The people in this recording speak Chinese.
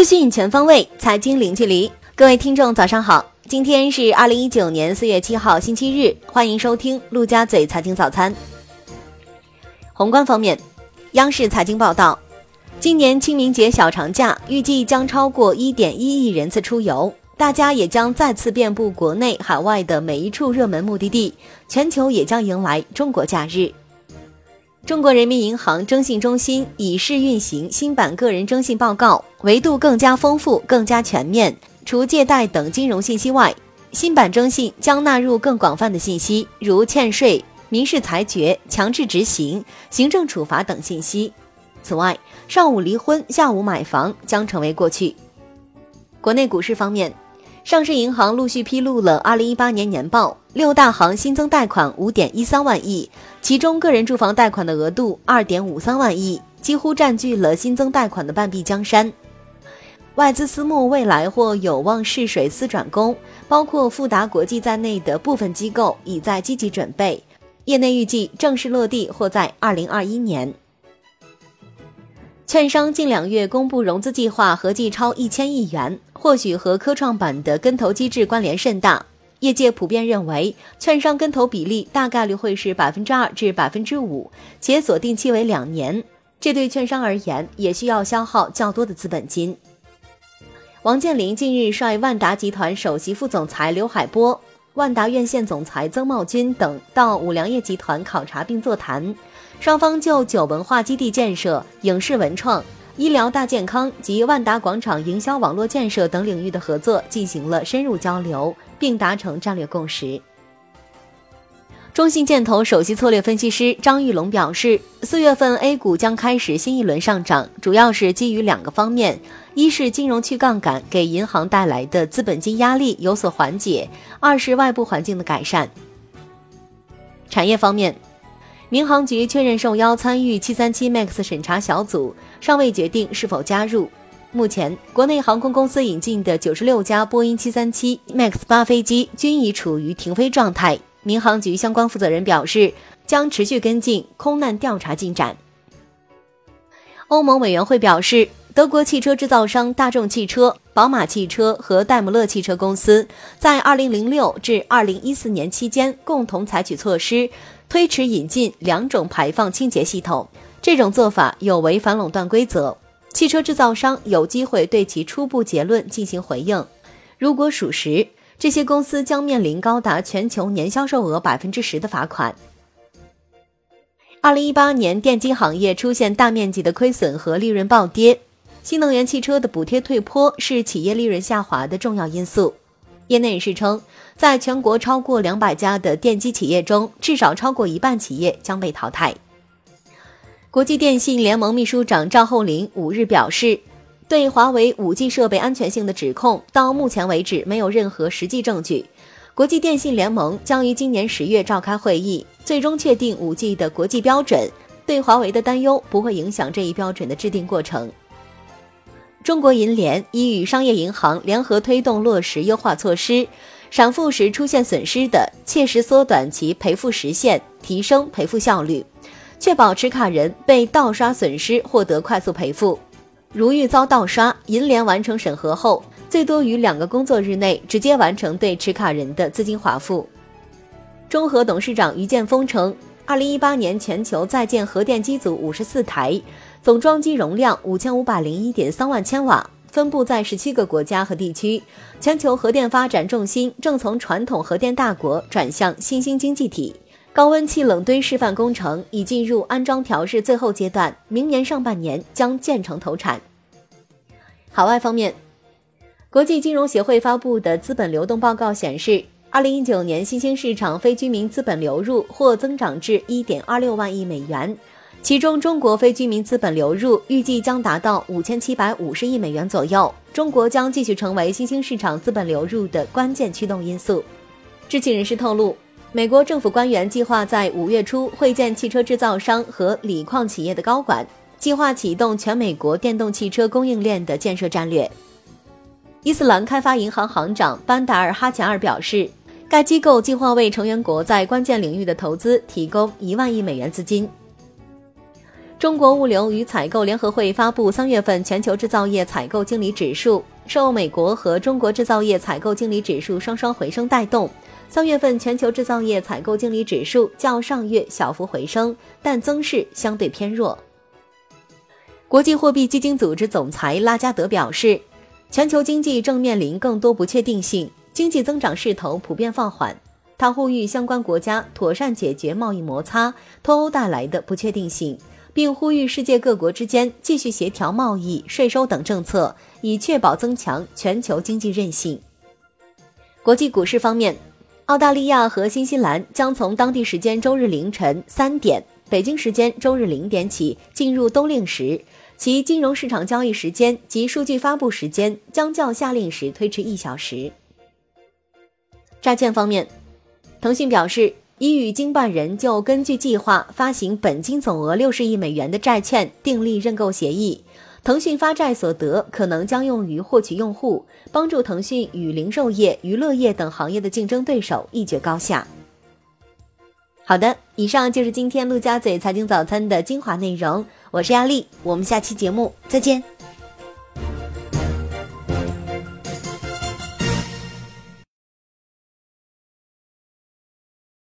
资讯全方位，财经零距离。各位听众，早上好！今天是二零一九年四月七号，星期日。欢迎收听陆家嘴财经早餐。宏观方面，央视财经报道，今年清明节小长假预计将超过一点一亿人次出游，大家也将再次遍布国内海外的每一处热门目的地，全球也将迎来中国假日。中国人民银行征信中心已试运行新版个人征信报告，维度更加丰富、更加全面。除借贷等金融信息外，新版征信将纳入更广泛的信息，如欠税、民事裁决、强制执行、行政处罚等信息。此外，上午离婚、下午买房将成为过去。国内股市方面。上市银行陆续披露了二零一八年年报，六大行新增贷款五点一三万亿，其中个人住房贷款的额度二点五三万亿，几乎占据了新增贷款的半壁江山。外资私募未来或有望试水私转攻，包括富达国际在内的部分机构已在积极准备，业内预计正式落地或在二零二一年。券商近两月公布融资计划合计超一千亿元，或许和科创板的跟投机制关联甚大。业界普遍认为，券商跟投比例大概率会是百分之二至百分之五，且锁定期为两年。这对券商而言，也需要消耗较多的资本金。王健林近日率万达集团首席副总裁刘海波、万达院线总裁曾茂军等到五粮液集团考察并座谈。双方就酒文化基地建设、影视文创、医疗大健康及万达广场营销网络建设等领域的合作进行了深入交流，并达成战略共识。中信建投首席策略分析师张玉龙表示，四月份 A 股将开始新一轮上涨，主要是基于两个方面：一是金融去杠杆给银行带来的资本金压力有所缓解；二是外部环境的改善。产业方面。民航局确认受邀参与737 MAX 审查小组，尚未决定是否加入。目前，国内航空公司引进的96架波音737 MAX 八飞机均已处于停飞状态。民航局相关负责人表示，将持续跟进空难调查进展。欧盟委员会表示，德国汽车制造商大众汽车、宝马汽车和戴姆勒汽车公司在2006至2014年期间共同采取措施。推迟引进两种排放清洁系统，这种做法有违反垄断规则。汽车制造商有机会对其初步结论进行回应。如果属实，这些公司将面临高达全球年销售额百分之十的罚款。二零一八年，电机行业出现大面积的亏损和利润暴跌，新能源汽车的补贴退坡是企业利润下滑的重要因素。业内人士称，在全国超过两百家的电机企业中，至少超过一半企业将被淘汰。国际电信联盟秘书长赵厚林五日表示，对华为 5G 设备安全性的指控，到目前为止没有任何实际证据。国际电信联盟将于今年十月召开会议，最终确定 5G 的国际标准。对华为的担忧不会影响这一标准的制定过程。中国银联已与商业银行联合推动落实优化措施，闪付时出现损失的，切实缩短其赔付时限，提升赔付效率，确保持卡人被盗刷损失获得快速赔付。如遇遭盗刷，银联完成审核后，最多于两个工作日内直接完成对持卡人的资金划付。中核董事长于建峰称，二零一八年全球在建核电机组五十四台。总装机容量五千五百零一点三万千瓦，分布在十七个国家和地区。全球核电发展重心正从传统核电大国转向新兴经济体。高温气冷堆示范工程已进入安装调试最后阶段，明年上半年将建成投产。海外方面，国际金融协会发布的资本流动报告显示，二零一九年新兴市场非居民资本流入或增长至一点二六万亿美元。其中，中国非居民资本流入预计将达到五千七百五十亿美元左右。中国将继续成为新兴市场资本流入的关键驱动因素。知情人士透露，美国政府官员计划在五月初会见汽车制造商和锂矿企业的高管，计划启动全美国电动汽车供应链的建设战略。伊斯兰开发银行行长班达尔哈贾尔表示，该机构计划为成员国在关键领域的投资提供一万亿美元资金。中国物流与采购联合会发布三月份全球制造业采购经理指数，受美国和中国制造业采购经理指数双双回升带动，三月份全球制造业采购经理指数较上月小幅回升，但增势相对偏弱。国际货币基金组织总裁拉加德表示，全球经济正面临更多不确定性，经济增长势头普遍放缓。他呼吁相关国家妥善解决贸易摩擦脱欧带来的不确定性。并呼吁世界各国之间继续协调贸易、税收等政策，以确保增强全球经济韧性。国际股市方面，澳大利亚和新西兰将从当地时间周日凌晨三点（北京时间周日零点）起进入冬令时，其金融市场交易时间及数据发布时间将较夏令时推迟一小时。债券方面，腾讯表示。已与经办人就根据计划发行本金总额六十亿美元的债券订立认购协议。腾讯发债所得可能将用于获取用户，帮助腾讯与零售业、娱乐业等行业的竞争对手一决高下。好的，以上就是今天陆家嘴财经早餐的精华内容。我是亚丽，我们下期节目再见。